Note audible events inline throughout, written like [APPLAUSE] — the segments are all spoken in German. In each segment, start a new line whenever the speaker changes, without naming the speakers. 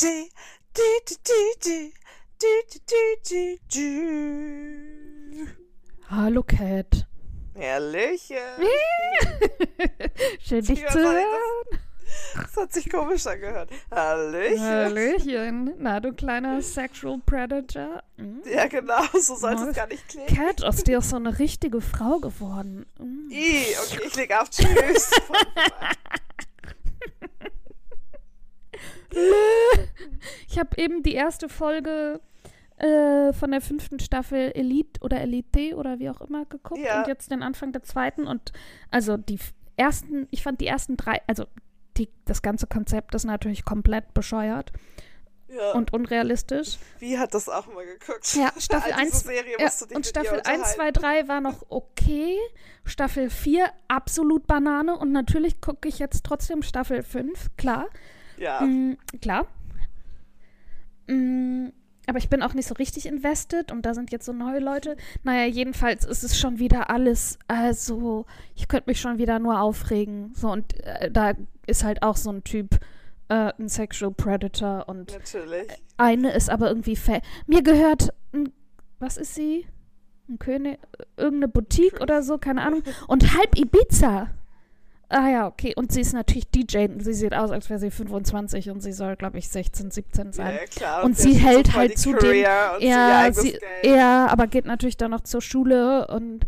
DJ, DJ, DJ, DJ.
Hallo Cat.
Hallöchen. [LAUGHS]
Schön dich zu hören.
Das hat sich komisch angehört. Hallöchen.
Hallöchen. Na, du kleiner Sexual Predator. Hm?
Ja, genau, so sollte es gar nicht klingen.
Cat, aus dir ist so eine richtige Frau geworden. Hm.
I, okay, ich leg auf Tschüss. [LAUGHS] [LAUGHS]
Ich habe eben die erste Folge äh, von der fünften Staffel Elite oder Elite oder wie auch immer geguckt
Ja.
und jetzt den Anfang der zweiten und also die ersten, ich fand die ersten drei, also die, das ganze Konzept ist natürlich komplett bescheuert
ja.
und unrealistisch.
wie hat das auch immer geguckt?
Ja, [LAUGHS] Staffel
All diese
1
Serie
ja, und Staffel
ihr
1, 2,
unterhalten.
3 war noch okay. Staffel 4 absolut Banane und natürlich gucke ich jetzt trotzdem Staffel 5, klar.
Ja,
Mm, klar. Mm, aber ich bin auch nicht so richtig invested und da sind jetzt so neue Leute. Naja, jedenfalls ist es schon wieder alles, also ich könnte mich schon wieder nur aufregen. So, und äh, da ist halt auch so ein Typ, äh, ein Sexual Predator und
natürlich.
eine ist aber irgendwie fa Mir gehört, ein, was ist sie? Ein König, irgendeine Boutique oder so, keine Ahnung. Und halb Ibiza. Ah ja, okay. Und sie ist natürlich DJ. Sie sieht aus, als wäre sie 25 und sie soll, glaube ich, 16, 17
Ja,
sein.
ja, klar.
Und
der
sie hält halt zu dem-
und
Ja, sie, ja, aber geht natürlich dann noch zur Schule und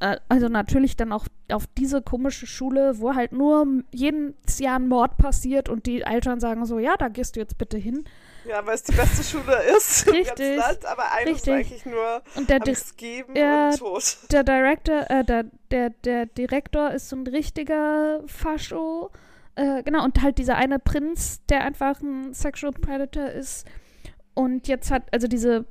Ja.
äh, also natürlich dann auch auf diese komische Schule, wo halt nur jedes Jahr ein Mord passiert und die Eltern sagen so, ja, da gehst du jetzt bitte hin.
Ja, weil es die beste Schule ist im ganzen
Richtig,
Land, aber eine ist
richtig.
eigentlich nur
Und der, Di
Geben
Ja,
und tot.
der Director, äh, der, der, der Direktor ist so ein richtiger Fascho. Äh, genau, und halt dieser eine Prinz, der einfach ein Sexual Predator ist. Und jetzt hat, also diese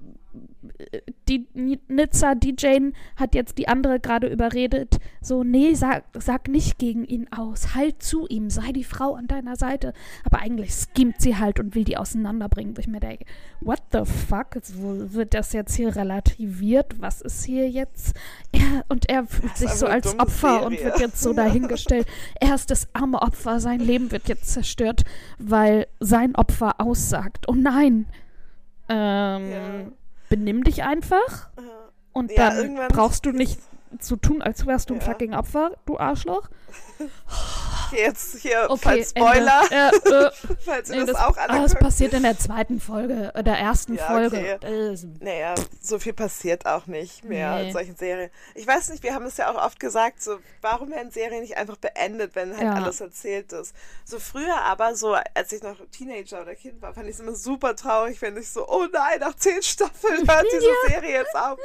die Ni- Nizza DJ hat jetzt die andere gerade überredet, so, nee, sag, sag nicht gegen ihn aus, halt zu ihm, sei die Frau an deiner Seite. Aber eigentlich schemt sie halt und will die auseinanderbringen. Wo ich mir denke, what the fuck? Wo wird das jetzt hier relativiert? Was ist hier jetzt? Er, und er fühlt sich so als Opfer und
Serie.
wird jetzt so dahingestellt. [LAUGHS] Er ist das arme Opfer, sein Leben wird jetzt zerstört, weil sein Opfer aussagt. Oh nein! Ähm,
Ja.
Benimm dich einfach. Und
Ja,
dann brauchst du nicht zu tun, als wärst du ein
Ja.
fucking Opfer, du Arschloch. [LAUGHS]
Jetzt hier,
Okay,
falls Spoiler,
Ende. Äh, äh, [LAUGHS]
falls ihr
nee,
das,
das,
auch alle
das passiert in der zweiten Folge, äh, der ersten
Ja,
Folge.
okay. Naja, so viel passiert auch nicht mehr
Nee.
in solchen Serien. Ich weiß nicht, wir haben es ja auch oft gesagt, so, warum werden Serien nicht einfach beendet, wenn halt
Ja.
alles erzählt ist? So früher aber, so als ich noch Teenager oder Kind war, fand ich es immer super traurig, wenn ich so, oh nein, nach zehn Staffeln [LAUGHS] hört diese Serie jetzt auf.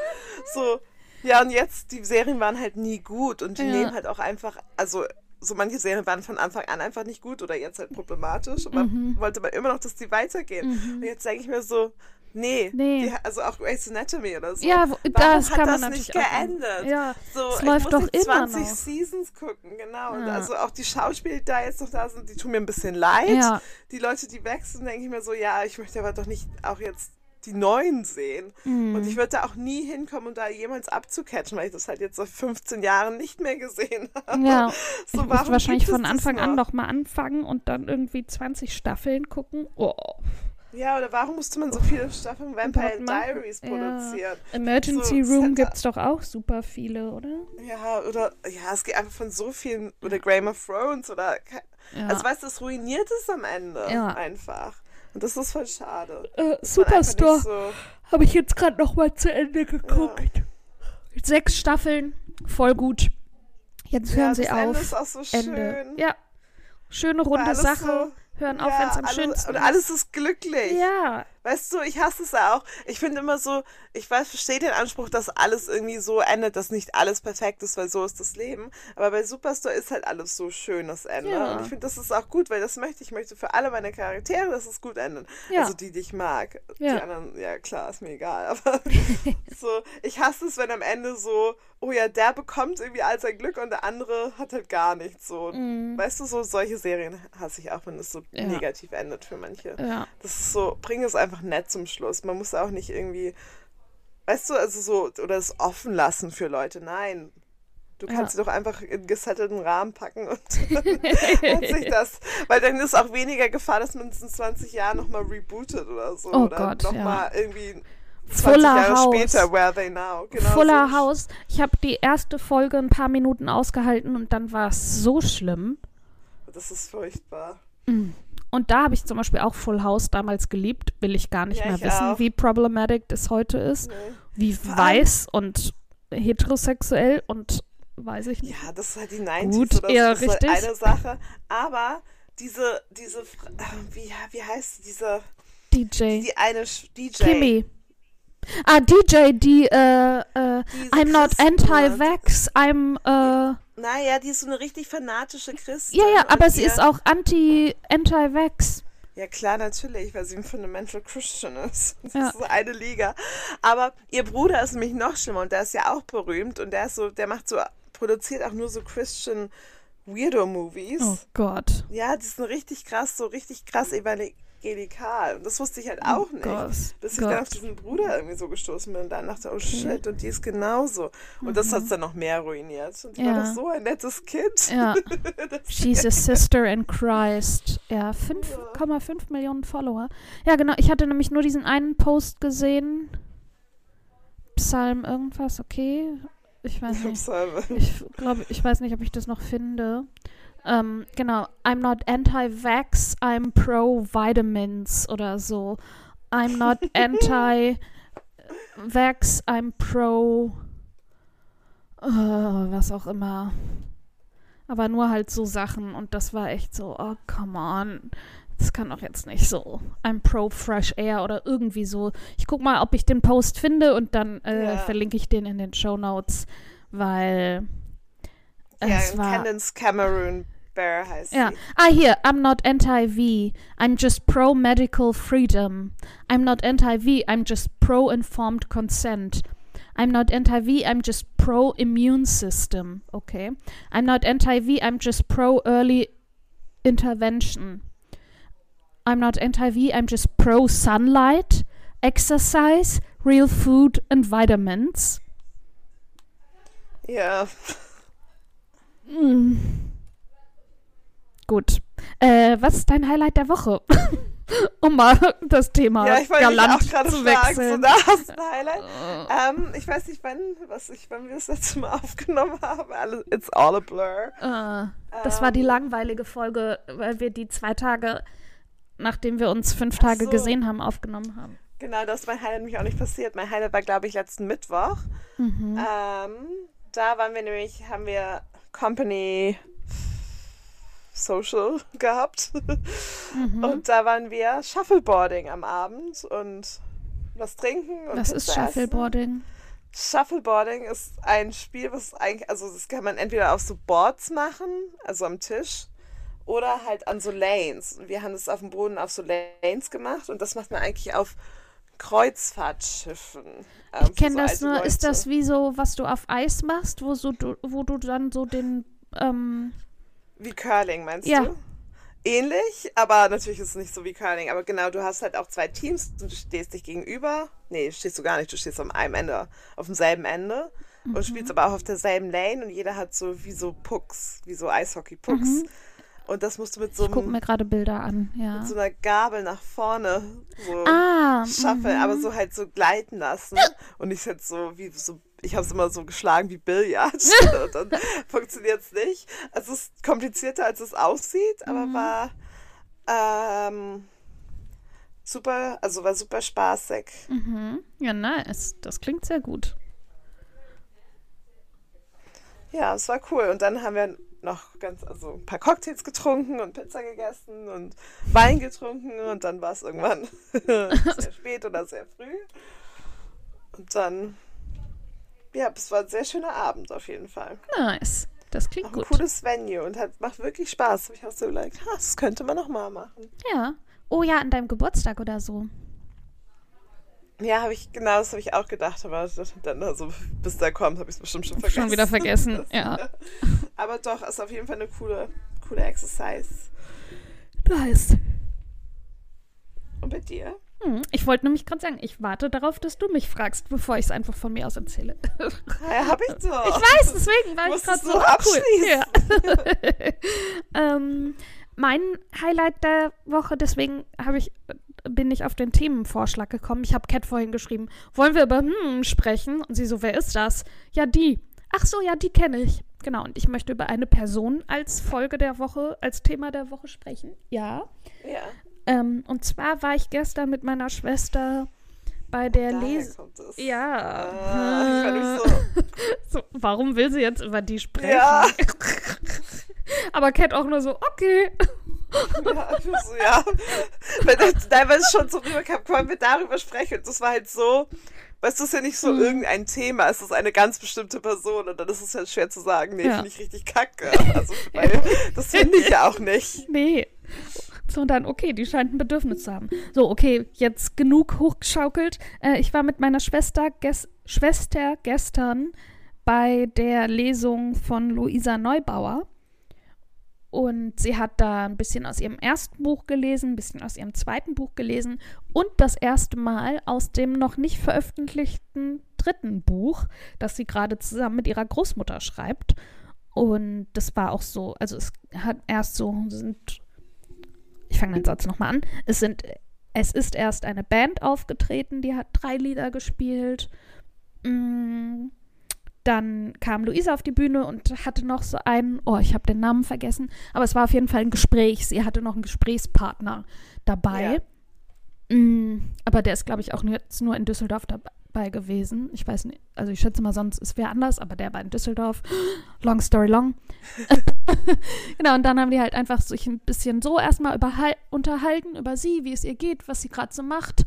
So, ja, und jetzt, die Serien waren halt nie gut und die
Ja.
nehmen halt auch einfach, also so manche Serien waren von Anfang an einfach nicht gut oder jetzt halt problematisch und man
Mhm.
wollte man immer noch, dass die weitergehen. Und jetzt denke ich mir so, nee,
Nee.
Die, also auch Grey's Anatomy oder so.
Ja, wo-
Warum
das
hat
kann
das
man
nicht geändert?
Ja,
so,
es
ich
läuft
muss
doch immer
20
noch.
Seasons gucken, genau. Und
Ja.
also auch die Schauspieler, die da jetzt noch da sind, die tun mir ein bisschen leid.
Ja.
Die Leute, die wechseln, denke ich mir so, ja, ich möchte aber doch nicht auch jetzt die neuen sehen.
Mhm.
Und ich würde da auch nie hinkommen, um da jemals abzucatchen, weil ich das halt jetzt seit 15 Jahren nicht mehr gesehen [LAUGHS] habe.
Ja,
So,
ich muss wahrscheinlich
gibt es
von Anfang an
noch?
noch mal anfangen und dann irgendwie 20 Staffeln gucken. Oh.
Ja, oder warum musste man so viele Staffeln Vampire? Diaries
Ja.
produzieren?
Emergency
So,
Room
es hat-
gibt's doch auch super viele, oder?
Ja, oder ja, es geht einfach von so vielen, oder Game of Thrones oder
Ja.
also weißt du, es ruiniert es am Ende
Ja.
einfach. Und das ist voll schade.
Äh, Superstore
So,
habe ich jetzt gerade noch mal zu Ende geguckt. Sechs Staffeln, voll gut. Jetzt
ja,
hören
das
sie
Ende
auf.
ist auch so
Ende.
schön.
Ja. Schöne runde
alles
Sache. Hören auf, wenn es am
alle-
schönsten
Und
ist.
alles ist glücklich.
Ja.
Weißt du, ich hasse es ja auch. Ich finde immer so, ich weiß, verstehe den Anspruch, dass alles irgendwie so endet, dass nicht alles perfekt ist, weil so ist das Leben. Aber bei Superstore ist halt alles so schön, das Ende.
Ja.
Und ich finde, das ist auch gut, weil das möchte ich. Ich möchte für alle meine Charaktere, dass es gut endet.
Ja.
Also die, die ich mag. Die
Ja.
anderen, ja klar, ist mir egal. [LAUGHS] Aber [LAUGHS] so, ich hasse es, wenn am Ende so, oh ja, der bekommt irgendwie all sein Glück und der andere hat halt gar nichts. So, weißt du, so solche Serien hasse ich auch, wenn es so
Mhm.
Negativ endet für manche. Das ist so, bring es einfach nett zum Schluss. Man muss auch nicht irgendwie, weißt du, also so, oder es offen lassen für Leute. Nein. Du kannst sie doch einfach in gesettelten Rahmen packen und [LAUGHS] sich das, weil dann ist auch weniger Gefahr, dass man es in 20 Jahren nochmal rebootet oder so.
Oh
oder
Gott,
nochmal
ja.
irgendwie 20
Fuller
Jahre
House.
später, Where They Now. Genau
Fuller
so.
House. Ich habe die erste Folge ein paar Minuten ausgehalten und dann war es so schlimm.
Das ist furchtbar.
Mm. Und da habe ich zum Beispiel auch Full House damals geliebt. Will ich gar nicht
Ja,
mehr wissen,
auch.
wie problematic das heute ist.
Nee.
Wie
Vor
weiß und heterosexuell und weiß ich nicht.
Ja, das ist halt die 90s
Gut,
so.
ja,
das ist
richtig.
halt eine Sache. Aber diese, diese, wie, wie heißt diese,
DJ.
die eine DJ.
Kimmy. Ah, DJ, die, äh, äh,
Diese
I'm not anti-vax, I'm, äh,
Naja, die ist so eine richtig fanatische Christin.
ja, ja, aber sie ist auch anti, anti-vax.
Ja, klar, natürlich, weil sie ein Fundamental Christian ist. [LAUGHS] Das
Ja.
ist so eine Liga. Aber ihr Bruder ist nämlich noch schlimmer und der ist ja auch berühmt und der ist so, der macht so, produziert auch nur so Christian Weirdo-Movies.
Oh Gott.
Ja, die sind richtig krass, so richtig krass evangelikal. Und das wusste ich halt auch nicht.
Oh Gott.
Bis ich dann auf
Gott.
diesen Bruder irgendwie so gestoßen bin und dann dachte, oh shit, und die ist genauso. Und das hat es dann noch mehr ruiniert. Und die war
Mhm. Ja.
doch so ein nettes Kind.
Ja. [LAUGHS] She's a sister in Christ. Ja, 5,5 Millionen Follower. Ja, genau. Ich hatte nämlich nur diesen einen Post gesehen. Psalm irgendwas, okay. Ich weiß [LAUGHS] nicht. Ich glaube, ich weiß nicht, ob ich das noch finde. Ähm, genau. I'm not anti-vax, I'm pro-vitamins oder so. I'm not [LAUGHS] anti-vax, I'm pro. äh, was auch immer. Aber nur halt so Sachen und das war echt so, oh, come on. Das kann doch jetzt nicht so. I'm pro Fresh Air oder irgendwie so. Ich guck mal, ob ich den Post finde und dann äh,
Ja.
verlinke ich den in den Show Notes, weil
ja,
es war.
Candace Cameron Bear heißt
Ja.
sie.
Ah, hier, I'm not anti-V. I'm just pro-medical freedom. I'm not anti-V. I'm just pro-informed consent. I'm not anti-V. I'm just pro-immune system. Okay. I'm not anti-V. I'm just pro-early intervention. I'm not anti-V. I'm just pro-sunlight, exercise, real food and vitamins.
Yeah.
Mm. Gut. Äh, was ist dein Highlight der Woche? [LAUGHS] um mal das Thema
Ja, ich
galant
auch gerade
zu
fragen, so
wechseln.
du ein Highlight. Ähm, ich weiß nicht, wann, was ich, wann wir das letzte Mal [LAUGHS] aufgenommen haben. It's all a blur.
Äh, das war die
Ähm,
langweilige Folge, weil wir die zwei Tage, nachdem wir uns fünf Tage
so.
gesehen haben, aufgenommen haben.
Genau, das ist mein Highlight nämlich auch nicht passiert. Mein Highlight war, glaube ich, letzten Mittwoch.
Mhm.
Ähm, da waren wir nämlich, haben wir Company Social [LAUGHS] gehabt.
Mhm.
Und da waren wir Shuffleboarding am Abend und was trinken. Und
Was
Pizza
ist
essen.
Shuffleboarding?
Shuffleboarding ist ein Spiel, was eigentlich, also das kann man entweder auf so Boards machen, also am Tisch, oder halt an so Lanes. Wir haben das auf dem Boden auf so Lanes gemacht und das macht man eigentlich auf Kreuzfahrtschiffen. ähm,
Ich kenne
so
das nur. Ist
Leute.
das wie so, was du auf Eis machst, wo, so, du, wo du dann so den. Ähm,
Wie Curling, meinst
Ja.
du? Ähnlich, aber natürlich ist es nicht so wie Curling. Aber genau, du hast halt auch zwei Teams und du stehst dich gegenüber. Nee, stehst du gar nicht, du stehst am einem Ende, auf demselben Ende und spielst aber auch auf derselben Lane und jeder hat so wie so Pucks, wie so Eishockey-Pucks. Und das musst du mit so,
ich gucke
einem,
mir gerade Bilder an. Ja.
mit so einer Gabel nach vorne so
Ah,
schaffen,
mhm.
aber so halt so gleiten lassen. Und nicht halt so wie so, ich habe es immer so geschlagen wie Billard. [LAUGHS] [LAUGHS] und dann funktioniert es nicht. Also es ist komplizierter, als es aussieht, aber
Mhm.
war ähm, super, also war super spaßig.
Mhm. Ja, nice. Das klingt sehr gut.
Ja, es war cool. Und dann haben wir noch ganz, also ein paar Cocktails getrunken und Pizza gegessen und Wein getrunken und dann war es irgendwann [LAUGHS] sehr spät oder sehr früh. Und dann, ja, es war ein sehr schöner Abend auf jeden Fall.
Nice. Das klingt
Auch ein
gut.
cooles Venue und hat, macht wirklich Spaß. Hab Ich habe so ha, das könnte man noch mal machen.
Ja. Oh ja, an deinem Geburtstag oder so.
Ja, habe ich, genau, das habe ich auch gedacht, aber dann, also, bis da kommt, habe ich es bestimmt schon vergessen.
Schon wieder vergessen. Ja. [LAUGHS]
Aber doch, ist auf jeden Fall eine coole, coole Exercise.
Nice.
Und bei dir?
Hm, ich wollte nämlich gerade sagen, ich warte darauf, dass du mich fragst, bevor ich es einfach von mir aus erzähle. [LAUGHS]
Ja, hab ich doch.
Ich weiß, deswegen war ich gerade so cool. Ja. [LAUGHS] ähm, mein Highlight der Woche, deswegen habe ich bin ich auf den Themenvorschlag gekommen. Ich habe Cat vorhin geschrieben, wollen wir über hm sprechen? Und sie so, wer ist das? Ja, die. Ach so, ja, die kenne ich. Genau, und ich möchte über eine Person als Folge der Woche, als Thema der Woche sprechen. Ja.
Ja.
Ähm, und zwar war ich gestern mit meiner Schwester bei der
es.
Ja.
Ich fand mich [LAUGHS]
so, warum will sie jetzt über die sprechen?
Ja. [LAUGHS]
Aber Cat auch nur so, okay.
Ja, so, ja. Weil das, es schon so rüberkam, können wir darüber sprechen. Und das war halt so, weißt du, es ist ja nicht so
Mhm.
irgendein Thema, es ist eine ganz bestimmte Person und dann ist es halt schwer zu sagen, nee,
Ja.
finde ich richtig kacke. Also, weil [LAUGHS] das finde ich ja auch nicht.
Nee. So, und dann, okay, die scheint ein Bedürfnis zu haben. So, okay, jetzt genug hochgeschaukelt. Äh, ich war mit meiner Schwester, ges Schwester gestern bei der Lesung von Luisa Neubauer. Und sie hat da ein bisschen aus ihrem ersten Buch gelesen, ein bisschen aus ihrem zweiten Buch gelesen und das erste Mal aus dem noch nicht veröffentlichten dritten Buch, das sie gerade zusammen mit ihrer Großmutter schreibt. Und das war auch so, also es hat erst so, sind, ich fange den Satz nochmal an, es sind, es ist erst eine Band aufgetreten, die hat drei Lieder gespielt. Mm, Dann kam Luisa auf die Bühne und hatte noch so einen, oh, ich habe den Namen vergessen, aber es war auf jeden Fall ein Gespräch. Sie hatte noch einen Gesprächspartner dabei. Mm, aber der ist, glaube ich, auch nur, jetzt nur in Düsseldorf dabei gewesen. Ich weiß nicht, also ich schätze mal, sonst ist wer anders, aber der war in Düsseldorf. [GASPS] Long story long. [LAUGHS] genau, und dann haben die halt einfach sich ein bisschen so erstmal unterhalten über sie, wie es ihr geht, was sie gerade so macht.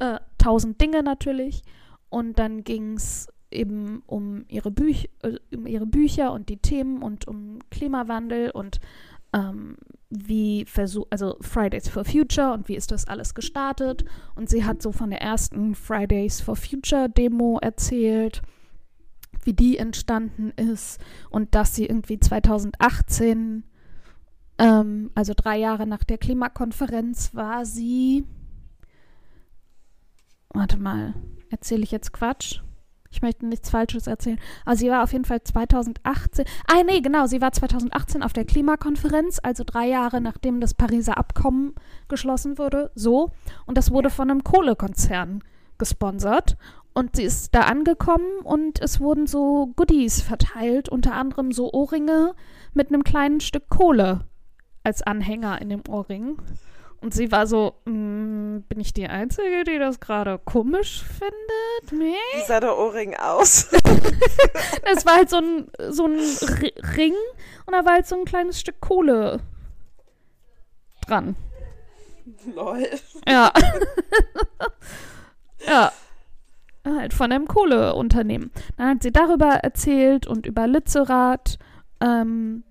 Äh, tausend Dinge natürlich. Und dann ging es eben um ihre, Büch äh, um ihre Bücher und die Themen und um Klimawandel und ähm, wie versucht, also Fridays for Future und wie ist das alles gestartet. Und sie hat so von der ersten Fridays for Future Demo erzählt, wie die entstanden ist und dass sie irgendwie 2018, ähm, also drei Jahre nach der Klimakonferenz, war sie. Warte mal, erzähle ich jetzt Quatsch? Ich möchte nichts Falsches erzählen. Aber sie war auf jeden Fall 2018. Ah, nee, genau. Sie war 2018 auf der Klimakonferenz, also drei Jahre nachdem das Pariser Abkommen geschlossen wurde. So. Und das wurde von einem Kohlekonzern gesponsert. Und sie ist da angekommen und es wurden so Goodies verteilt, unter anderem so Ohrringe mit einem kleinen Stück Kohle als Anhänger in dem Ohrring. Und sie war so, "Mm, bin ich die Einzige, die das gerade komisch findet? Nee.
Wie sah der Ohrring aus? [LAUGHS]
Es war halt so ein, so ein R Ring und da war halt so ein kleines Stück Kohle dran.
Lol.
Ja. [LAUGHS] ja. Halt von einem Kohleunternehmen. Dann hat sie darüber erzählt und über Lützerath. Ähm,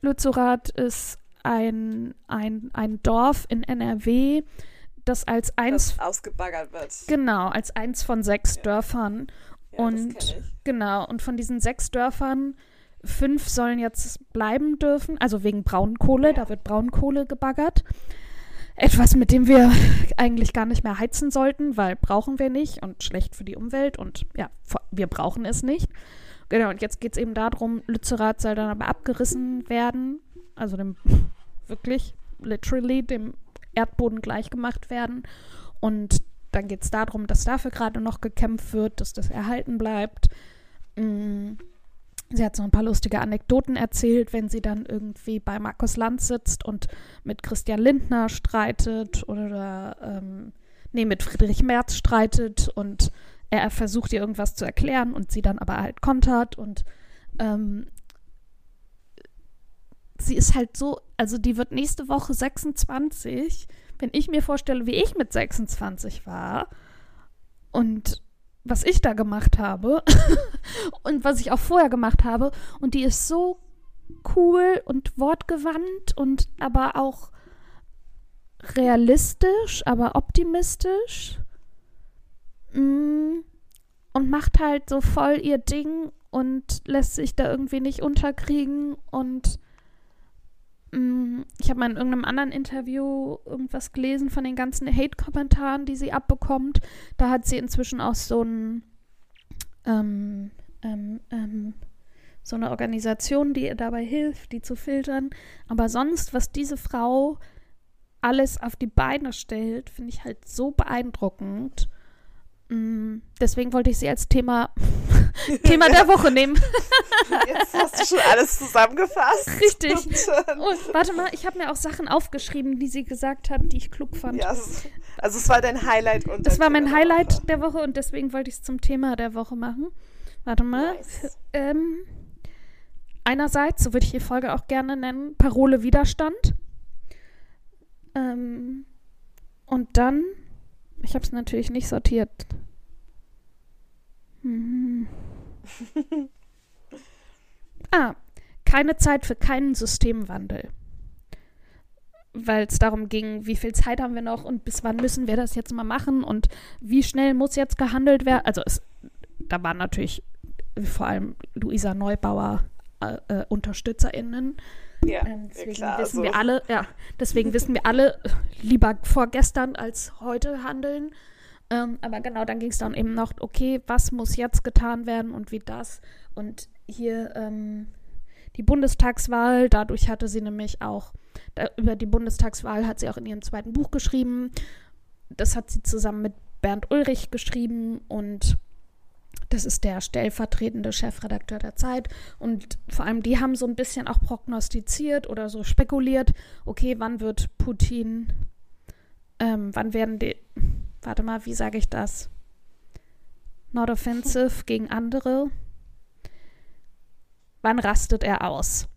Lützerath ist ein, ein, ein Dorf in NRW, das als eins,
Das ausgebaggert wird.
genau, als eins von sechs
Ja.
Dörfern
Ja,
und. Genau, und von diesen sechs Dörfern, fünf sollen jetzt bleiben dürfen, also wegen Braunkohle,
Ja.
da wird Braunkohle gebaggert. Etwas, mit dem wir [LAUGHS] eigentlich gar nicht mehr heizen sollten, weil brauchen wir nicht und schlecht für die Umwelt und ja, wir brauchen es nicht. Genau, und jetzt geht es eben darum, Lützerath soll dann aber abgerissen werden, also dem wirklich, literally, dem Erdboden gleichgemacht werden. Und dann geht es darum, dass dafür gerade noch gekämpft wird, dass das erhalten bleibt. Mm, Sie hat so ein paar lustige Anekdoten erzählt, wenn sie dann irgendwie bei Markus Lanz sitzt und mit Christian Lindner streitet oder ähm, nee, mit Friedrich Merz streitet und er versucht ihr irgendwas zu erklären und sie dann aber halt kontert und ähm, sie ist halt so, also die wird nächste Woche 26, wenn ich mir vorstelle, wie ich mit 26 war und was ich da gemacht habe [LAUGHS] und was ich auch vorher gemacht habe. Und die ist so cool und wortgewandt und aber auch realistisch, aber optimistisch Mm, und macht halt so voll ihr Ding und lässt sich da irgendwie nicht unterkriegen und ich habe mal in irgendeinem anderen Interview irgendwas gelesen von den ganzen Hate-Kommentaren, die sie abbekommt. Da hat sie inzwischen auch so ein ähm, ähm, ähm, so eine Organisation, die ihr dabei hilft, die zu filtern. Aber sonst, was diese Frau alles auf die Beine stellt, finde ich halt so beeindruckend. Mm, deswegen wollte ich sie als Thema, [LAUGHS] Thema der Woche nehmen. [LAUGHS]
Jetzt hast du schon alles zusammengefasst.
Richtig. Oh, warte mal, ich habe mir auch Sachen aufgeschrieben, die sie gesagt hat, die ich klug fand.
Ja, also es war dein Highlight.
Und das war mein Thema Highlight der Woche. der Woche und deswegen wollte ich es zum Thema der Woche machen. Warte mal. Nice. Ähm, einerseits, so würde ich die Folge auch gerne nennen, Parole Widerstand. Ähm, und dann, ich habe es natürlich nicht sortiert. Hm. [LAUGHS] ah, keine Zeit für keinen Systemwandel. Weil es darum ging, wie viel Zeit haben wir noch und bis wann müssen wir das jetzt mal machen und wie schnell muss jetzt gehandelt werden. Also es, da waren natürlich vor allem Luisa Neubauer äh, äh UnterstützerInnen.
Ja, ähm,
deswegen
ja klar,
wissen
so.
wir alle, ja, deswegen wissen wir alle lieber vorgestern als heute handeln. Ähm, aber genau, dann ging es dann eben noch, okay, was muss jetzt getan werden und wie das. Und hier ähm, die Bundestagswahl, dadurch hatte sie nämlich auch, da, über die Bundestagswahl hat sie auch in ihrem zweiten Buch geschrieben. Das hat sie zusammen mit Bernd Ulrich geschrieben und das ist der stellvertretende Chefredakteur der Zeit. Und vor allem die haben so ein bisschen auch prognostiziert oder so spekuliert, okay, wann wird Putin, ähm, wann werden die, warte mal, wie sage ich das? Not offensive [LAUGHS] gegen andere. Wann rastet er aus?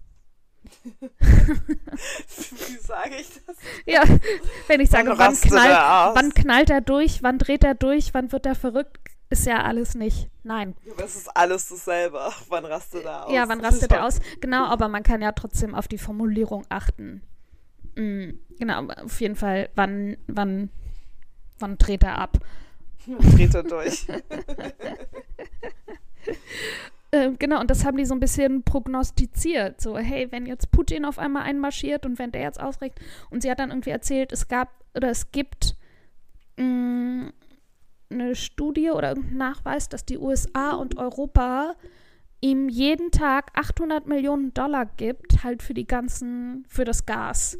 [LAUGHS]
Wie sage ich das?
Ja, wenn ich sage, wann, wann, knallt, wann knallt er durch, wann dreht er durch, wann wird er verrückt, ist ja alles nicht. Nein.
Aber es ist alles dasselbe. [LAUGHS] Wann rastet er aus?
Ja, wann rastet er aus? Genau, aber man kann ja trotzdem auf die Formulierung achten. Mhm, genau, auf jeden Fall, wann, wann, wann dreht er ab? [LAUGHS]
dreht er durch. [LAUGHS]
Ähm, genau, und das haben die so ein bisschen prognostiziert. So, hey, wenn jetzt Putin auf einmal einmarschiert und wenn der jetzt ausregt. Und sie hat dann irgendwie erzählt, es gab oder es gibt mh, mm, eine Studie oder irgendein Nachweis, dass die USA und Europa ihm jeden Tag 800 Millionen Dollar gibt, halt für die ganzen, für das Gas.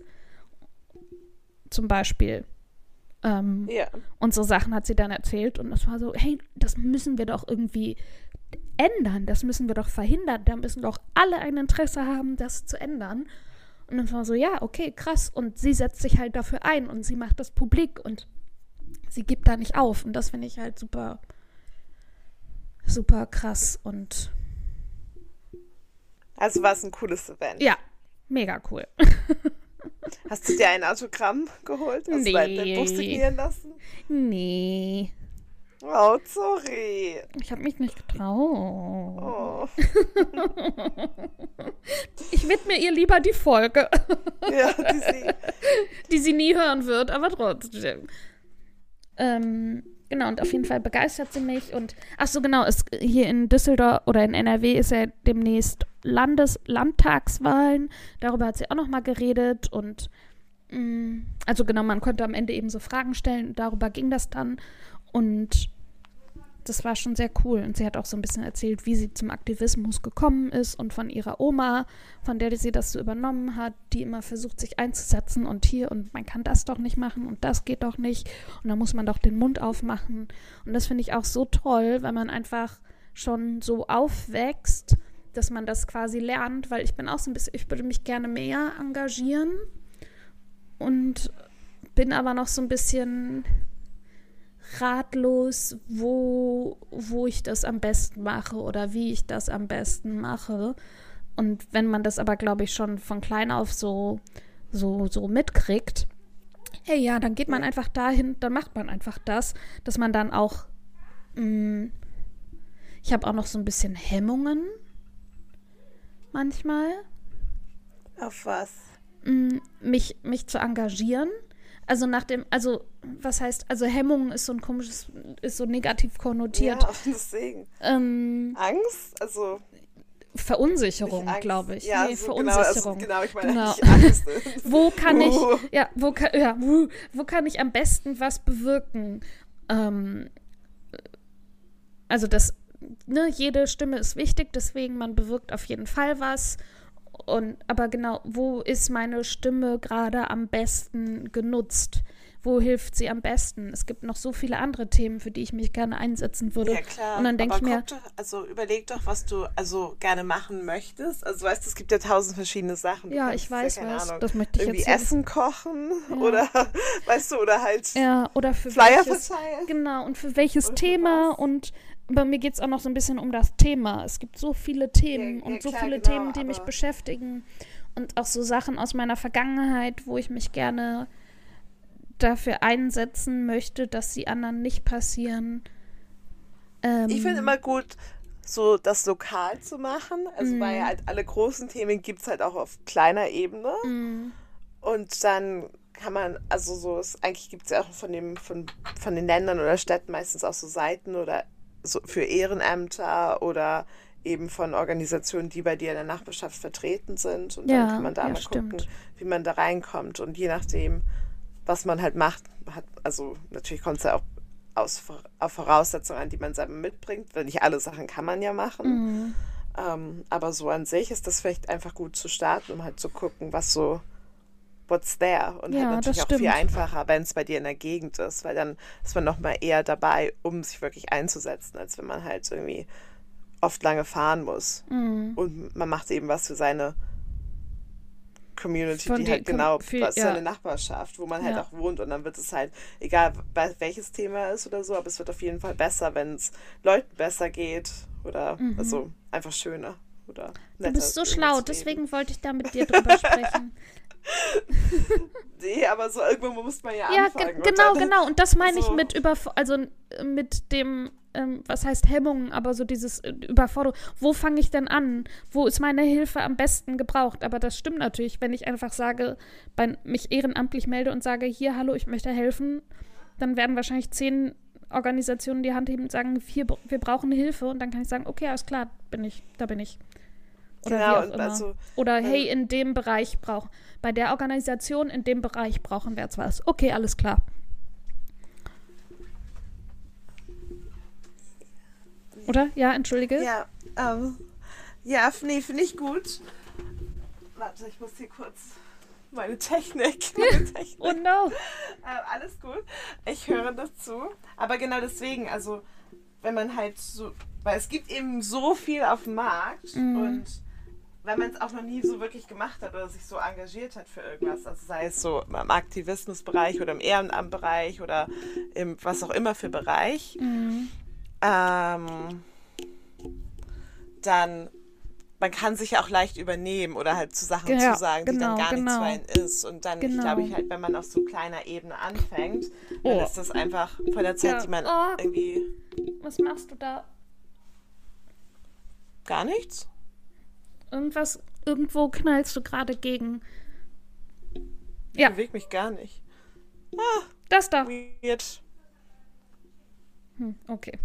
Zum Beispiel. Ähm,
ja.
Und so Sachen hat sie dann erzählt und das war so, hey, das müssen wir doch irgendwie ändern, das müssen wir doch verhindern, da müssen doch alle ein Interesse haben, das zu ändern. Und dann war so, ja, okay, krass. Und sie setzt sich halt dafür ein und sie macht das publik und sie gibt da nicht auf. Und das finde ich halt super, super krass und.
Also war es ein cooles Event.
Ja, mega cool. [LAUGHS]
Hast du dir ein Autogramm geholt? Hast
nee.
du dein Buch signieren lassen?
Nee.
Oh, sorry.
Ich habe mich nicht getraut.
Oh.
ich widme ihr lieber die Folge.
ja, die sie, [LAUGHS]
die sie nie hören wird, aber trotzdem. Ähm, genau, und auf jeden Fall begeistert sie mich. Und ach so, genau, es, hier in Düsseldorf oder in NRW ist ja demnächst Landes Landtagswahlen. Darüber hat sie auch noch mal geredet. Und mh, mm, also genau, man konnte am Ende eben so Fragen stellen. Darüber ging das dann. Und das war schon sehr cool. Und sie hat auch so ein bisschen erzählt, wie sie zum Aktivismus gekommen ist und von ihrer Oma, von der sie das so übernommen hat, die immer versucht, sich einzusetzen und hier und man kann das doch nicht machen und das geht doch nicht und da muss man doch den Mund aufmachen. Und das finde ich auch so toll, weil man einfach schon so aufwächst, dass man das quasi lernt, weil ich bin auch so ein bisschen, ich würde mich gerne mehr engagieren und bin aber noch so ein bisschen ratlos, wo, wo ich das am besten mache oder wie ich das am besten mache. Und wenn man das aber, glaube ich, schon von klein auf so, so, so mitkriegt, hey ja, dann geht man einfach dahin, dann macht man einfach das, dass man dann auch, mh, mm, ich habe auch noch so ein bisschen Hemmungen manchmal.
Auf was?
Mh, mm, mich, mich zu engagieren also nach dem, also was heißt, also Hemmung ist so ein komisches, ist so negativ konnotiert.
Ja, [LAUGHS] deswegen.
Ähm,
Angst? Also.
Verunsicherung, glaube ich.
Ja,
nee,
so genau, also
Verunsicherung.
genau, ich meine
Genau. [LAUGHS] wo kann ich,
Uh.
ja, wo kann, ja, wuh, wo kann ich am besten was bewirken? Ähm, also das, ne, jede Stimme ist wichtig, deswegen man bewirkt auf jeden Fall was. Und aber genau, wo ist meine Stimme gerade am besten genutzt? Wo hilft sie am besten? Es gibt noch so viele andere Themen, für die ich mich gerne einsetzen würde.
Ja, klar.
Und dann denke ich mir,
doch, also überleg doch, was du also gerne machen möchtest. Also weißt du, es gibt ja tausend verschiedene Sachen.
Ja, ich weiß
ja,
was.
Ahnung,
Das möchte ich
irgendwie
jetzt
Essen kochen
Ja.
oder [LAUGHS] weißt du, oder halt
Ja, oder für
Flyer
welches,
verteilen.
Genau, und für welches
Oder für
Thema
was?
und bei mir geht es auch noch so ein bisschen um das Thema. Es gibt so viele Themen
Ja,
und
ja,
so
klar,
viele
genau,
Themen, die mich beschäftigen und auch so Sachen aus meiner Vergangenheit, wo ich mich gerne dafür einsetzen möchte, dass die anderen nicht passieren. Ähm,
Ich finde immer gut, so das lokal zu machen. Also
Mhm.
weil halt alle großen Themen gibt es halt auch auf kleiner Ebene.
mm,
Und dann kann man, also so, es, eigentlich gibt es ja auch von, dem, von, von den Ländern oder Städten meistens auch so Seiten oder so für Ehrenämter oder eben von Organisationen, die bei dir in der Nachbarschaft vertreten sind. Und
Ja,
dann kann man da
ja,
mal
stimmt.
gucken, wie man da reinkommt. Und je nachdem, was man halt macht, hat, also natürlich kommt es ja auch aus, auf Voraussetzungen an, die man selber mitbringt. Weil nicht alle Sachen kann man ja machen.
mm,
Ähm, aber so an sich ist das vielleicht einfach gut zu starten, um halt zu gucken, was so, what's there. Und
Ja,
halt natürlich auch viel
stimmt.
einfacher, wenn es bei dir in der Gegend ist, weil dann ist man noch mal eher dabei, um sich wirklich einzusetzen, als wenn man halt irgendwie oft lange fahren muss.
mm.
Und man macht eben was für seine Community,
Von
die halt genau,
für-
was
ja.
seine Nachbarschaft, wo man halt
Ja.
auch wohnt und dann wird es halt, egal bei- welches Thema ist oder so, aber es wird auf jeden Fall besser, wenn es Leuten besser geht oder also einfach schöner oder
Mhm. Du bist so schlau, deswegen wollte ich da mit dir drüber [LAUGHS] sprechen. [LAUGHS]
Nee, aber so irgendwo muss man ja,
Ja,
anfangen.
ge
und
genau,
dann-
genau. Und das meine ich
so-
mit über, also äh, mit dem, ähm, was heißt Hemmungen, aber so dieses äh, Überforderung. Wo fange ich denn an? Wo ist meine Hilfe am besten gebraucht? Aber das stimmt natürlich, wenn ich einfach sage, bei, mich ehrenamtlich melde und sage, hier, hallo, ich möchte helfen, dann werden wahrscheinlich zehn Organisationen die Hand heben und sagen, hier, wir brauchen Hilfe. Und dann kann ich sagen, okay, alles klar, bin ich, da bin ich. Oder
Genau,
wie auch immer.
also-
Oder
weil-
hey, in dem Bereich brauchen, bei der Organisation in dem Bereich brauchen wir jetzt was. Okay, alles klar. Oder? Ja, entschuldige.
Ja, ähm, ja, nee, finde ich gut. Warte, ich muss hier kurz meine Technik. [LAUGHS] Meine [LAUGHS] Technik.
Oh no.
Äh, alles gut. Ich höre dazu. Aber genau deswegen, also wenn man halt so, weil es gibt eben so viel auf dem Markt
Mhm.
und wenn man es auch noch nie so wirklich gemacht hat oder sich so engagiert hat für irgendwas, also sei es so im Aktivismusbereich oder im Ehrenamtbereich oder im was auch immer für Bereich,
Mhm.
ähm, dann man kann sich ja auch leicht übernehmen oder halt zu Sachen
Ja,
zusagen, die
genau,
dann gar nichts
genau.
für einen ist. Und dann,
Genau.
glaube ich, halt, wenn man auf so kleiner Ebene anfängt, dann
Oh.
ist das einfach von der Zeit,
Ja.
die man
Oh.
irgendwie
Was machst du da?
gar nichts.
Irgendwas, irgendwo knallst du gerade gegen.
Ich
Ja,
bewege mich gar nicht.
das da.
Weird.
Hm, okay.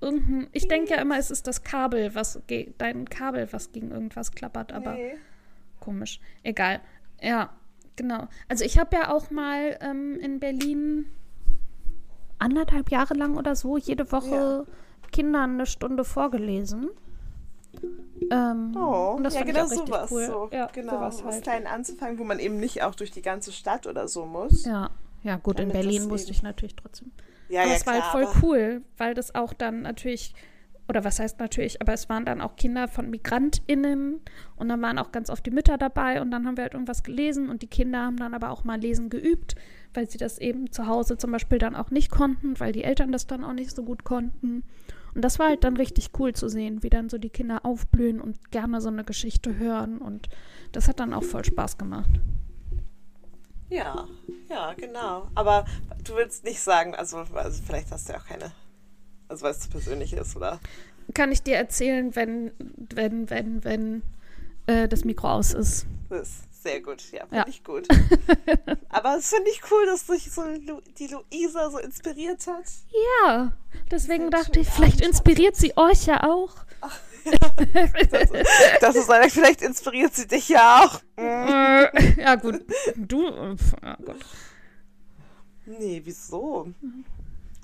Irgendein, ich denke ja immer, es ist das Kabel, was dein Kabel, was gegen irgendwas klappert, aber
Nee.
komisch. Egal. Ja, genau. Also ich habe ja auch mal ähm, in Berlin anderthalb Jahre lang oder so jede Woche Kindern eine Stunde vorgelesen. Ähm,
Oh,
und das
ja, genau sowas.
cool.
So,
ja,
genau,
sowas
was
halt.
klein anzufangen, wo man eben nicht auch durch die ganze Stadt oder so muss.
Ja, ja gut, in Berlin musste ich natürlich trotzdem.
ja,
aber
ja,
es war halt voll cool, weil das auch dann natürlich, oder was heißt natürlich, aber es waren dann auch Kinder von MigrantInnen und dann waren auch ganz oft die Mütter dabei und dann haben wir halt irgendwas gelesen und die Kinder haben dann aber auch mal lesen geübt, weil sie das eben zu Hause zum Beispiel dann auch nicht konnten, weil die Eltern das dann auch nicht so gut konnten. Und das war halt dann richtig cool zu sehen, wie dann so die Kinder aufblühen und gerne so eine Geschichte hören und das hat dann auch voll Spaß gemacht.
Ja, ja, genau. Aber du willst nicht sagen, also, also vielleicht hast du ja auch keine, also weil es zu persönlich ist, oder?
Kann ich dir erzählen, wenn, wenn, wenn, wenn äh, das Mikro aus ist.
Das ist sehr gut, ja, finde
Ja.
ich gut. [LAUGHS] Aber es finde ich cool, dass dich so Lu die Luisa so inspiriert hat.
Ja, deswegen dachte ich, vielleicht inspiriert sie euch ja auch.
das, [LAUGHS] das ist eine, vielleicht inspiriert sie dich ja auch. [LAUGHS]
Ja, gut. Du. äh, Ja, gut.
Nee, wieso?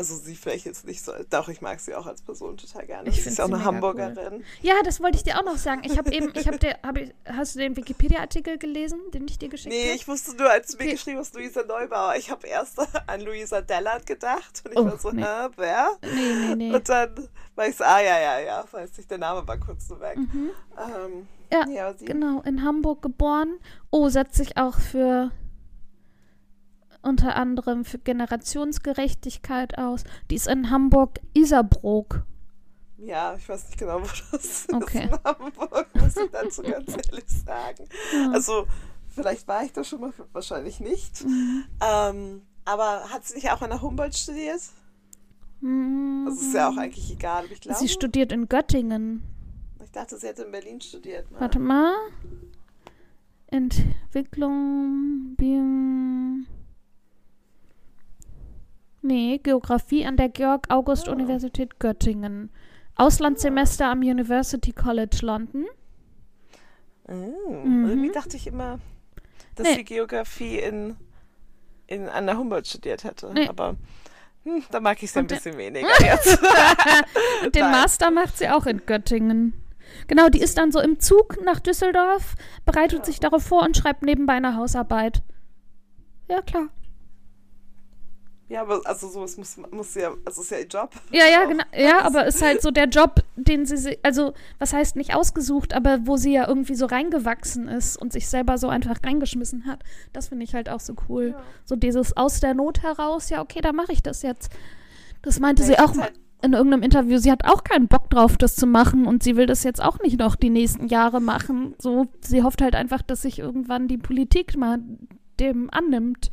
Also sie vielleicht jetzt nicht so. Doch, ich mag sie auch als Person total gerne.
Ich
sie ist ja auch eine Hamburgerin.
Ja, das wollte ich dir auch noch sagen. Ich habe eben, ich habe dir, hab ich, hast du den Wikipedia-Artikel gelesen, den ich dir geschickt
Nee,
habe?
ich wusste nur, als du mir
Okay.
geschrieben hast, Luisa Neubauer. Ich habe erst an Luisa Dellert gedacht. Und ich
Oh,
war so,
nee.
hä, wer?
Nee, nee, nee.
Und dann war ich so, ah ja, ja, ja. Weiß ich, der Name war kurz so weg.
Mhm.
Ähm,
Ja,
ja,
Genau, in Hamburg geboren. Oh, setzt sich auch für unter anderem für Generationsgerechtigkeit aus. Die ist in Hamburg-Isarbrook.
Ja, ich weiß nicht genau, wo das
Okay.
ist in Hamburg, muss ich dazu ganz [LAUGHS] ehrlich sagen.
Ja.
Also, vielleicht war ich da schon mal, wahrscheinlich nicht.
Mhm.
Ähm, aber hat sie nicht auch an der Humboldt studiert?
Mm,
Das ist ja auch eigentlich egal, ich glaube.
Sie studiert in Göttingen.
Ich dachte, sie hätte in Berlin studiert. Ne?
Warte mal. Entwicklung. Bi nee, Geografie an der Georg-August-Universität Göttingen. Auslandssemester am University College London.
Mm, Irgendwie dachte ich immer, dass
Mhm. Nee.
sie Geografie in, in, an der Humboldt studiert hätte.
Nee.
Aber hm, da mag ich sie ein bisschen [LAUGHS] weniger jetzt.
Und [LAUGHS] den
Nein.
Master macht sie auch in Göttingen. Genau, die ist dann so im Zug nach Düsseldorf, bereitet sich darauf vor und schreibt nebenbei eine Hausarbeit. Ja, klar.
Ja, aber also so, es muss, muss ja, also es ist ja ihr Job.
Ja, ja, genau. Ja, aber ist halt so der Job, den sie, si- also was heißt nicht ausgesucht, aber wo sie ja irgendwie so reingewachsen ist und sich selber so einfach reingeschmissen hat. Das finde ich halt auch so cool.
Ja.
So dieses aus der Not heraus, ja, okay, da mache ich das jetzt. Das meinte
Ja,
sie auch
halt-
in irgendeinem Interview. Sie hat auch keinen Bock drauf, das zu machen und sie will das jetzt auch nicht noch die nächsten Jahre machen. So, sie hofft halt einfach, dass sich irgendwann die Politik mal dem annimmt.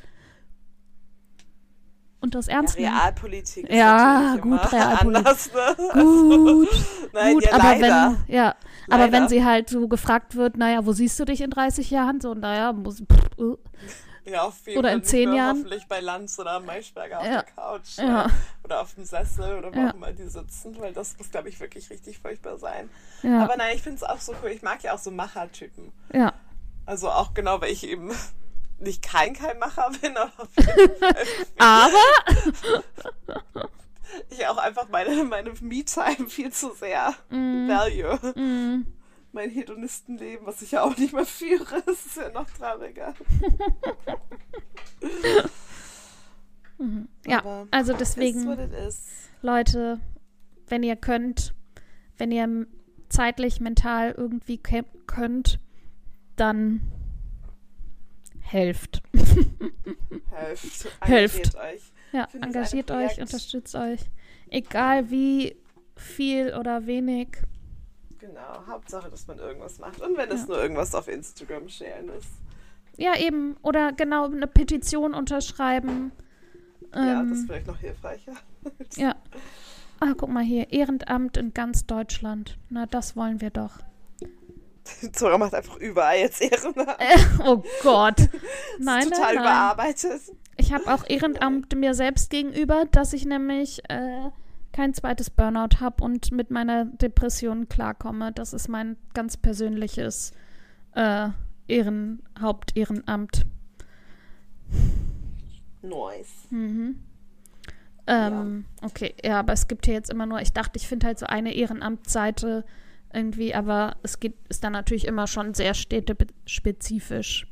Und das
Ja,
ernst nimmt.
Realpolitik ist
Ja, gut, Realpolitik.
anders, ne?
Gut. [LAUGHS]
Nein,
Gut,
ja,
aber
leider.
wenn, ja, aber
Leider.
wenn sie halt so gefragt wird, naja, wo siehst du dich in 30 Jahren? So, naja, muss, pff, äh,
Ja, auf jeden
Oder
Fall
in zehn Jahren.
Hoffentlich bei Lanz oder am Maischberger auf
Ja.
der Couch.
Ja.
ne? Oder auf dem Sessel oder wo
Ja.
auch immer die sitzen, weil das muss, glaube ich, wirklich richtig furchtbar sein.
ja,
Aber nein, ich finde es auch so cool. Ich mag ja auch so Machertypen.
ja.
Also auch genau, weil ich eben nicht kein kein Macher bin, aber
Aber,
ich auch einfach meine, meine Me-Time viel zu sehr value.
mm,
Mein Hedonistenleben, was ich ja auch nicht mehr führe, [LAUGHS] das ist ja noch trauriger.
ja,
Aber
also deswegen. Leute, wenn ihr könnt, wenn ihr zeitlich, mental irgendwie könnt, dann helft.
Helft. [LAUGHS]
Helft.
Engagiert euch.
Ja,
Findet ein
engagiert euch, unterstützt euch. Egal wie viel oder wenig.
Genau, Hauptsache, dass man irgendwas macht. Und wenn es nur irgendwas auf Instagram sharen ist.
Ja, eben. Oder genau eine Petition unterschreiben.
ja, das ist
Ähm,
vielleicht noch hilfreicher.
ja. Ah, guck mal hier. Ehrenamt in ganz Deutschland. Na, das wollen wir doch. [LAUGHS]
Zora macht einfach überall jetzt Ehrenamt.
Äh, oh Gott. [LAUGHS] Nein,
ist
nein,
total
nein.
überarbeitet.
Ich habe auch Ehrenamt mir selbst gegenüber, dass ich nämlich äh, kein zweites Burnout habe und mit meiner Depression klarkomme. Das ist mein ganz persönliches äh, Ehren, Hauptehrenamt.
Nice.
Mhm. Ähm, Okay, ja, aber es gibt hier jetzt immer nur, ich dachte, ich finde halt so eine Ehrenamtsseite irgendwie, aber es geht, ist dann natürlich immer schon sehr städtespezifisch.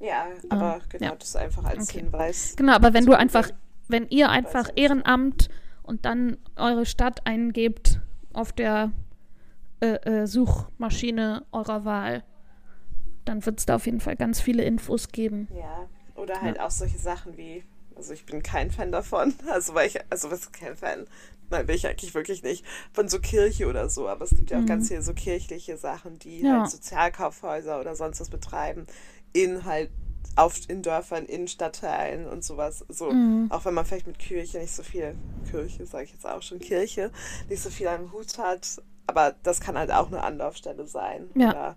Ja, aber genau,
ja.
das einfach als
Okay.
Hinweis.
Genau, aber wenn du einfach, wenn ihr einfach. Ehrenamt und dann eure Stadt eingebt auf der äh, äh, Suchmaschine eurer Wahl, dann wird es da auf jeden Fall ganz viele Infos geben.
Ja, oder halt auch solche Sachen wie, also ich bin kein Fan davon, [LAUGHS] also weil ich, also was kein Fan? Nein, bin ich eigentlich wirklich nicht, von so Kirche oder so, aber es gibt ja auch ganz viele so kirchliche Sachen, die
Mhm. Ja.
halt Sozialkaufhäuser oder sonst was betreiben, in halt auf in Dörfern, in Stadtteilen und sowas. So,
Mhm.
auch wenn man vielleicht mit Kirche nicht so viel, Kirche sage ich jetzt auch schon, Kirche, nicht so viel am Hut hat, aber das kann halt auch eine Anlaufstelle sein.
Ja.
Oder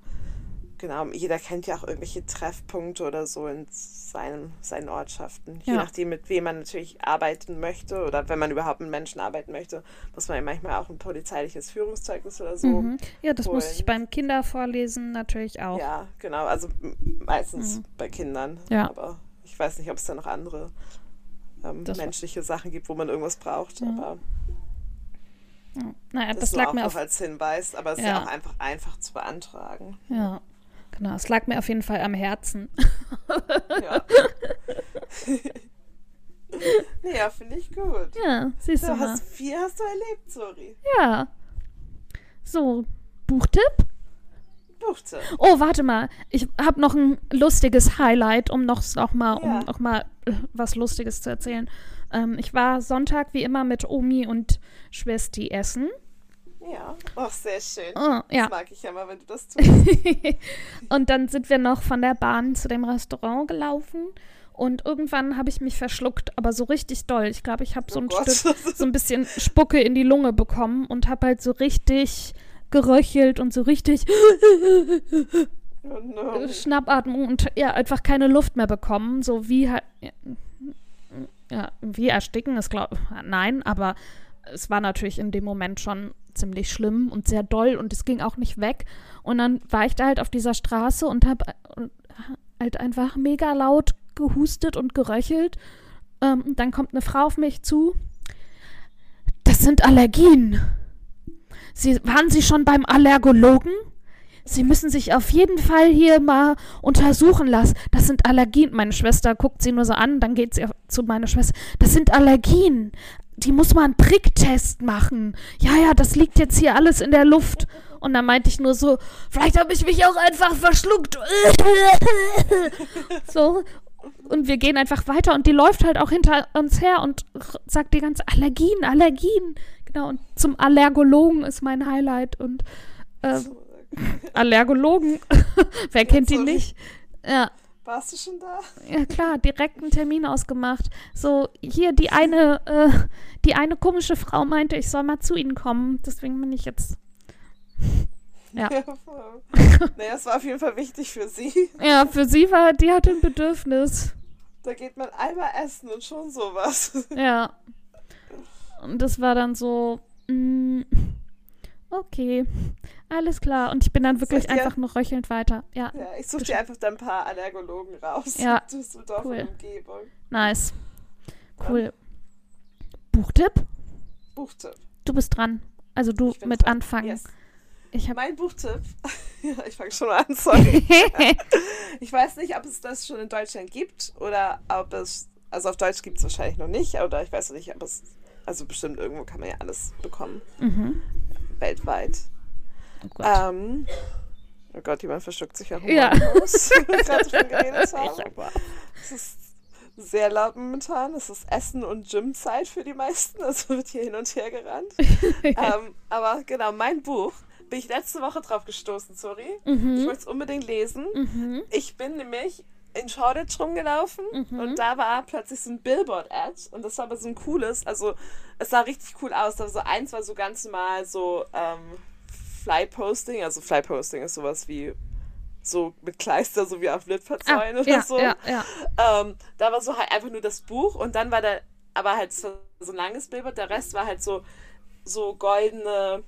genau, jeder kennt ja auch irgendwelche Treffpunkte oder so in seinem, seinen Ortschaften. Je
Ja.
nachdem, mit wem man natürlich arbeiten möchte oder wenn man überhaupt mit Menschen arbeiten möchte, muss man ja manchmal auch ein polizeiliches Führungszeugnis oder so.
Mhm. Ja, das muss ich
holen.
beim Kindervorlesen natürlich auch.
Ja, genau. Also meistens bei Kindern.
Mhm. Ja.
Aber ich weiß nicht, ob es da noch andere ähm, menschliche Sachen gibt, wo man irgendwas braucht. Aber
Ja. Naja,
das,
das lag
auch
mir auf
als Hinweis. Aber es ist
Ja.
ja auch einfach einfach zu beantragen.
Ja, genau. Es lag mir auf jeden Fall am Herzen.
Ja. [LAUGHS] ja, finde ich gut.
Ja, siehst du
Du hast, viel hast du erlebt, sorry.
Ja. So, Buchtipp?
Buchte.
Oh, warte mal. Ich habe noch ein lustiges Highlight, um noch, noch mal, um
Ja.
noch mal äh, was Lustiges zu erzählen. Ähm, ich war Sonntag wie immer mit Omi und Schwesti essen.
Ja. Ach, sehr schön.
Oh, ja.
Das mag ich ja mal, wenn du das [LAUGHS] tust.
und dann sind wir noch von der Bahn zu dem Restaurant gelaufen. Und irgendwann habe ich mich verschluckt, aber so richtig doll. Ich glaube, ich habe so
Oh
ein
Gott.
Stück, [LAUGHS] so ein bisschen Spucke in die Lunge bekommen und habe halt so richtig geröchelt und so richtig
Oh no.
Schnappatmung und ja, einfach keine Luft mehr bekommen. So wie halt. Ja, wie ersticken ist, glaube Nein, aber es war natürlich in dem Moment schon ziemlich schlimm und sehr doll und es ging auch nicht weg. Und dann war ich da halt auf dieser Straße und habe halt einfach mega laut gehustet und geröchelt. Ähm, dann kommt eine Frau auf mich zu. Das sind Allergien. Sie, waren Sie schon beim Allergologen? Sie müssen sich auf jeden Fall hier mal untersuchen lassen. Das sind Allergien. Meine Schwester guckt sie nur so an, dann geht sie zu meiner Schwester. Das sind Allergien. Die muss mal einen Pricktest machen. Ja, ja, das liegt jetzt hier alles in der Luft. Und dann meinte ich nur so, vielleicht habe ich mich auch einfach verschluckt. [LAUGHS] so. Und wir gehen einfach weiter und die läuft halt auch hinter uns her und sagt die ganze Allergien, Allergien. Genau, und zum Allergologen ist mein Highlight. Und ähm, Allergologen, [LAUGHS] wer kennt die
sorry.
nicht? Ja,
Warst du schon da?
ja klar, direkt einen Termin ausgemacht. So, hier die eine, äh, die eine komische Frau meinte, ich soll mal zu ihnen kommen. Deswegen bin ich jetzt. [LAUGHS] Ja.
naja, es war auf jeden Fall wichtig für sie.
Ja, für sie war, die hatte ein Bedürfnis.
Da geht man einmal essen und schon sowas. [LAUGHS]
Ja. Und das war dann so, mm, okay, alles klar. Und ich bin dann wirklich einfach noch röchelnd weiter. Ja,
Ja, ich suche dir einfach da ein paar Allergologen raus.
Ja, [LAUGHS]
Düsseldorf
cool.
Umgebung.
nice. Cool. Buchtipp?
Buchtipp.
Du bist dran. Also du mit
dran.
anfangen.
Yes.
Ich habe
Mein Buchtipp. [LAUGHS] ja, ich fange schon mal an, sorry. [LAUGHS] Ich weiß nicht, ob es das schon in Deutschland gibt oder ob es, also auf Deutsch gibt es wahrscheinlich noch nicht, oder ich weiß nicht, ob es, also bestimmt irgendwo kann man ja alles bekommen,
mhm.
weltweit.
Oh Gott.
Ähm, oh Gott, jemand verschluckt sich
Ja.
Wenn wir gerade davon geredet
ich
haben. Es ist sehr laut momentan. Es ist Essen- und Gymzeit für die meisten. Also wird hier hin und her gerannt. [LAUGHS] ähm, aber genau, mein Buch bin ich letzte Woche drauf gestoßen, sorry. Ich
mhm.
möchte es unbedingt lesen.
Mhm.
Ich bin nämlich in Shoreditch rumgelaufen
Mhm.
und da war plötzlich so ein Billboard-Ad und das war aber so ein cooles, also es sah richtig cool aus. Also eins war so ganz normal so ähm, Fly-Posting, also Fly-Posting ist sowas wie so mit Kleister, so wie auf Litfaßsäulen
Ah,
oder
ja,
so.
ja, ja.
Ähm, da war so halt einfach nur das Buch und dann war da aber halt so so ein langes Billboard, der Rest war halt so so goldene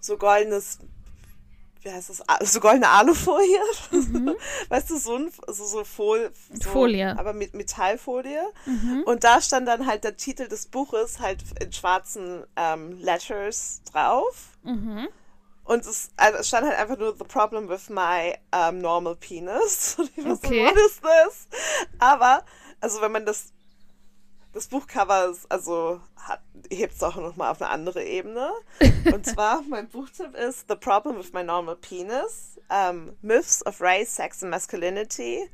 so goldenes wie heißt das? So goldene Alufolie. [LAUGHS] Weißt du, so ein so, so Fol so,
Mhm. Folie.
Aber mit Metallfolie.
Mhm.
Und da stand dann halt der Titel des Buches halt in schwarzen ähm, Letters drauf.
Mhm.
Und es, also es stand halt einfach nur The Problem with my um, normal penis. [LAUGHS] Und ich
Okay.
so, what is this? Aber, also wenn man das, das Buchcover, ist, also hebt es auch nochmal auf eine andere Ebene. [LAUGHS] Und zwar, mein Buchtipp ist The Problem with my normal penis. Um, Myths of Race, Sex and Masculinity.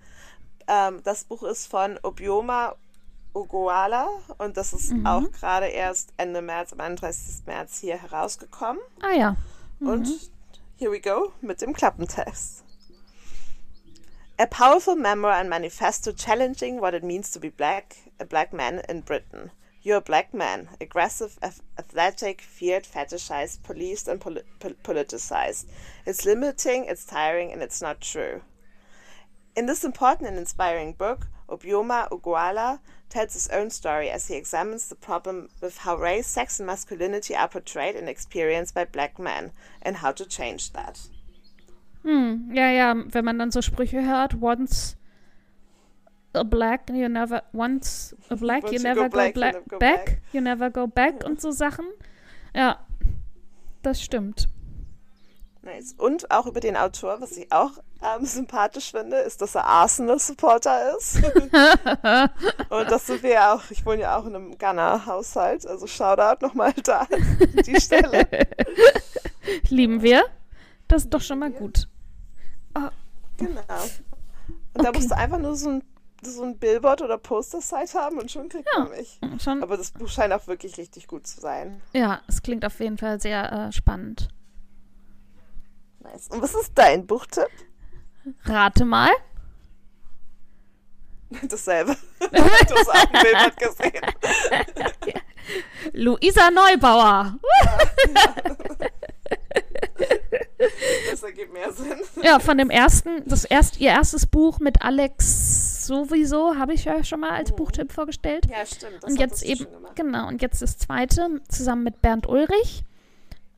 Ähm, das Buch ist von Obioma Ogoala und das ist
Mhm.
auch gerade erst Ende März, am 31. März hier herausgekommen.
Ah ja.
Und here we go mit dem Klappentest. A powerful memoir and manifesto challenging what it means to be black, a black man in Britain. You're a black man, aggressive, athletic, feared, fetishized, policed, and poli politicized. It's limiting, it's tiring, and it's not true. In this important and inspiring book, Obioma Uguala tells his own story as he examines the problem with how race, sex, and masculinity are portrayed and experienced by black men and how to change that.
Hm, ja, ja, wenn man dann so Sprüche hört, once a black, you never, once a black, you, never go, black, black, you go back, back, you never go back ja. und so Sachen. Ja, das stimmt.
Nice. Und auch über den Autor, was ich auch ähm, [LAUGHS] sympathisch finde, ist, dass er Arsenal-Supporter ist. [LAUGHS] und das sind wir ja auch, ich wohne ja auch in einem Ghana-Haushalt, also Shoutout nochmal da an die Stelle. [LAUGHS]
Lieben wir. Das ist doch schon mal gut.
Oh. Genau. Und okay. da musst du einfach nur so ein, so ein Billboard oder Poster-Site haben und schon kriegt ja, man mich. Schon. Aber das Buch scheint auch wirklich richtig gut zu sein.
Ja, es klingt auf jeden Fall sehr äh, spannend.
Nice. Und was ist dein Buchtipp?
Rate mal. [LAUGHS]
Dasselbe. [LAUGHS] du hast auch ein Billboard gesehen. [LAUGHS]
Luisa Neubauer. [LAUGHS]
das ergibt mehr Sinn.
Ja, von dem ersten, das erst, ihr erstes Buch mit Alex sowieso habe ich ja schon mal als mhm. Buchtipp vorgestellt.
Ja, stimmt.
und jetzt eben, genau, und jetzt das zweite zusammen mit Bernd Ulrich.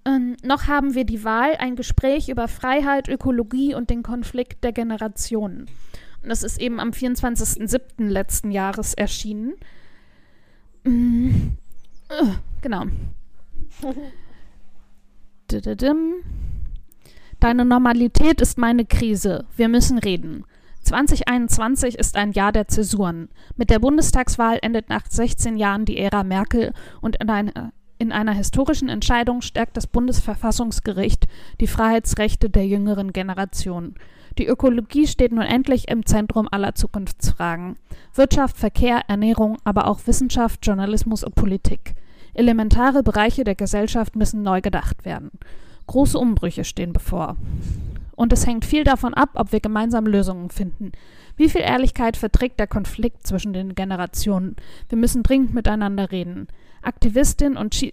Ähm, noch haben wir die Wahl, ein Gespräch über Freiheit, Ökologie und den Konflikt der Generationen. Und das ist eben am 24.07. letzten Jahres erschienen. Mhm. Uh, genau. [LAUGHS] Deine Normalität ist meine Krise. Wir müssen reden. 2021 ist ein Jahr der Zäsuren. Mit der Bundestagswahl endet nach 16 Jahren die Ära Merkel und in einer, in einer historischen Entscheidung stärkt das Bundesverfassungsgericht die Freiheitsrechte der jüngeren Generation. Die Ökologie steht nun endlich im Zentrum aller Zukunftsfragen. Wirtschaft, Verkehr, Ernährung, aber auch Wissenschaft, Journalismus und Politik. Elementare Bereiche der Gesellschaft müssen neu gedacht werden. Große Umbrüche stehen bevor. Und es hängt viel davon ab, ob wir gemeinsam Lösungen finden. Wie viel Ehrlichkeit verträgt der Konflikt zwischen den Generationen? Wir müssen dringend miteinander reden. Aktivistin und Chi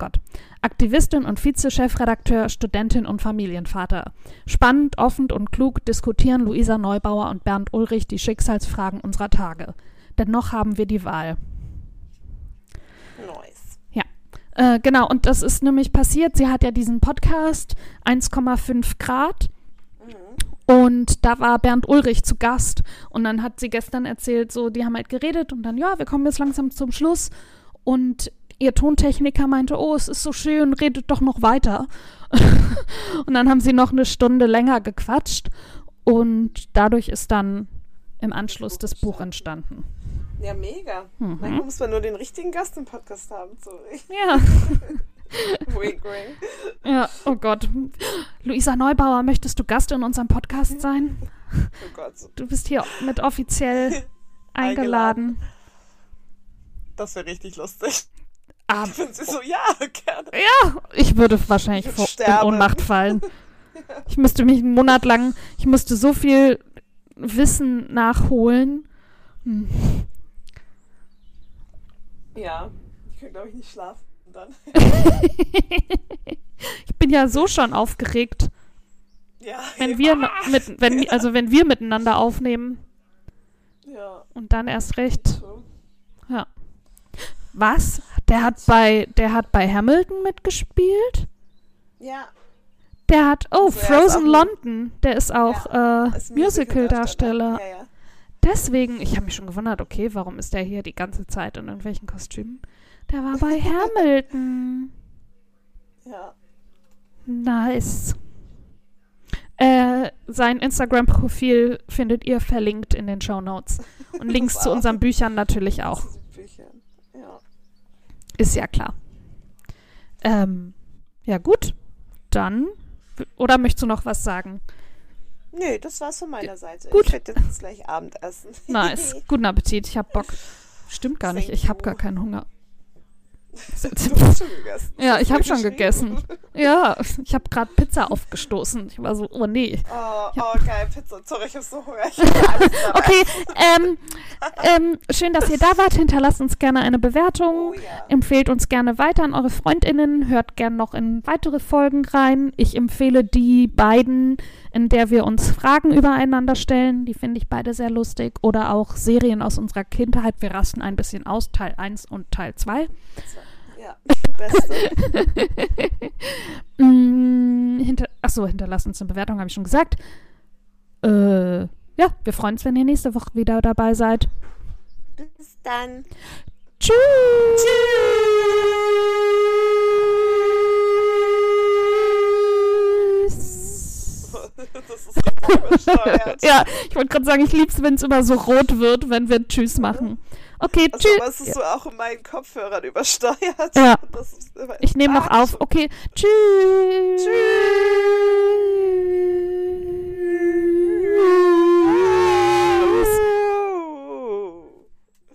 Gott. Aktivistin und Vize-Chefredakteur, Studentin und Familienvater. Spannend, offen und klug diskutieren Luisa Neubauer und Bernd Ulrich die Schicksalsfragen unserer Tage. Denn noch haben wir die Wahl.
Nice.
Äh, genau, und das ist nämlich passiert. Sie hat ja diesen Podcast 1,5 Grad. Und da war Bernd Ulrich zu Gast. Und dann hat sie gestern erzählt, so, die haben halt geredet und dann, ja, wir kommen jetzt langsam zum Schluss. Und ihr Tontechniker meinte, oh, es ist so schön, redet doch noch weiter. [LAUGHS] und dann haben sie noch eine Stunde länger gequatscht und dadurch ist dann im Anschluss das Buch entstanden.
Ja, mega. Mhm. Manchmal muss man nur den richtigen Gast im Podcast haben. So.
Ja. [LAUGHS]
wink, wink.
Ja, oh Gott. Luisa Neubauer, möchtest du Gast in unserem Podcast sein?
Oh Gott.
Du bist hier mit offiziell [LAUGHS] eingeladen. eingeladen.
Das wäre richtig lustig. Ah, Wenn sie so, ja, gerne.
Ja, ich würde wahrscheinlich ich vor, in Ohnmacht fallen. [LAUGHS] Ich müsste mich einen Monat lang, ich musste so viel Wissen nachholen. Hm.
Ja, ich könnte, glaube ich, nicht schlafen dann. [LAUGHS]
ich bin ja so schon aufgeregt.
Ja,
wenn wir mit, wenn, also wenn wir miteinander aufnehmen.
Ja.
Und dann erst recht. Ja. Was? Der hat bei, der hat bei Hamilton mitgespielt?
Ja.
Der hat, oh, also Frozen London. Der ist auch ja, äh, Musical-Darsteller. Ja, ja. Deswegen, ich habe mich schon gewundert, okay, warum ist der hier die ganze Zeit in irgendwelchen Kostümen? Der war bei [LAUGHS] Hamilton.
Ja.
Nice. Äh, sein Instagram-Profil findet ihr verlinkt in den Show Notes. Und [LAUGHS] Links wow. zu unseren Büchern natürlich auch. Ist ja klar. Ähm, ja, gut. Dann. Oder möchtest du noch was sagen?
Nö, das war's von meiner Seite.
Gut.
Ich werde jetzt gleich Abendessen.
Nice. [LAUGHS] Guten Appetit. Ich hab Bock. Stimmt gar nicht. Ich habe gar keinen Hunger.
Du hast [LAUGHS] schon gegessen.
Ja, ich habe schon gegessen. Ja, ich habe gerade Pizza aufgestoßen. Ich war so, oh nee.
Oh, oh, geil, Pizza. Sorry, ich hab so Hunger. Ich. [LAUGHS]
Okay, ähm, ähm, schön, dass ihr da wart. Hinterlasst uns gerne eine Bewertung.
Oh ja.
Empfehlt uns gerne weiter an eure FreundInnen. Hört gerne noch in weitere Folgen rein. Ich empfehle die beiden, in der wir uns Fragen übereinander stellen. Die finde ich beide sehr lustig. Oder auch Serien aus unserer Kindheit. Wir rasten ein bisschen aus, Teil 1 und Teil 2.
Ja, [LAUGHS] beste. [LAUGHS]
Mm, hinter, achso, hinterlasst uns eine Bewertung, habe ich schon gesagt. Äh, ja, wir freuen uns, wenn ihr nächste Woche wieder dabei seid.
Bis dann.
Tschüss. Tschüss. [LAUGHS]
Das ist richtig übersteuert.
Ja, ich wollte gerade sagen, ich lieb's, wenn es immer so rot wird, wenn wir Tschüss machen. Okay,
also,
tschüss.
es ist so auch in meinen Kopfhörern übersteuert.
Ja. ich nehme noch auf. Okay, tschüss.
Tschüss.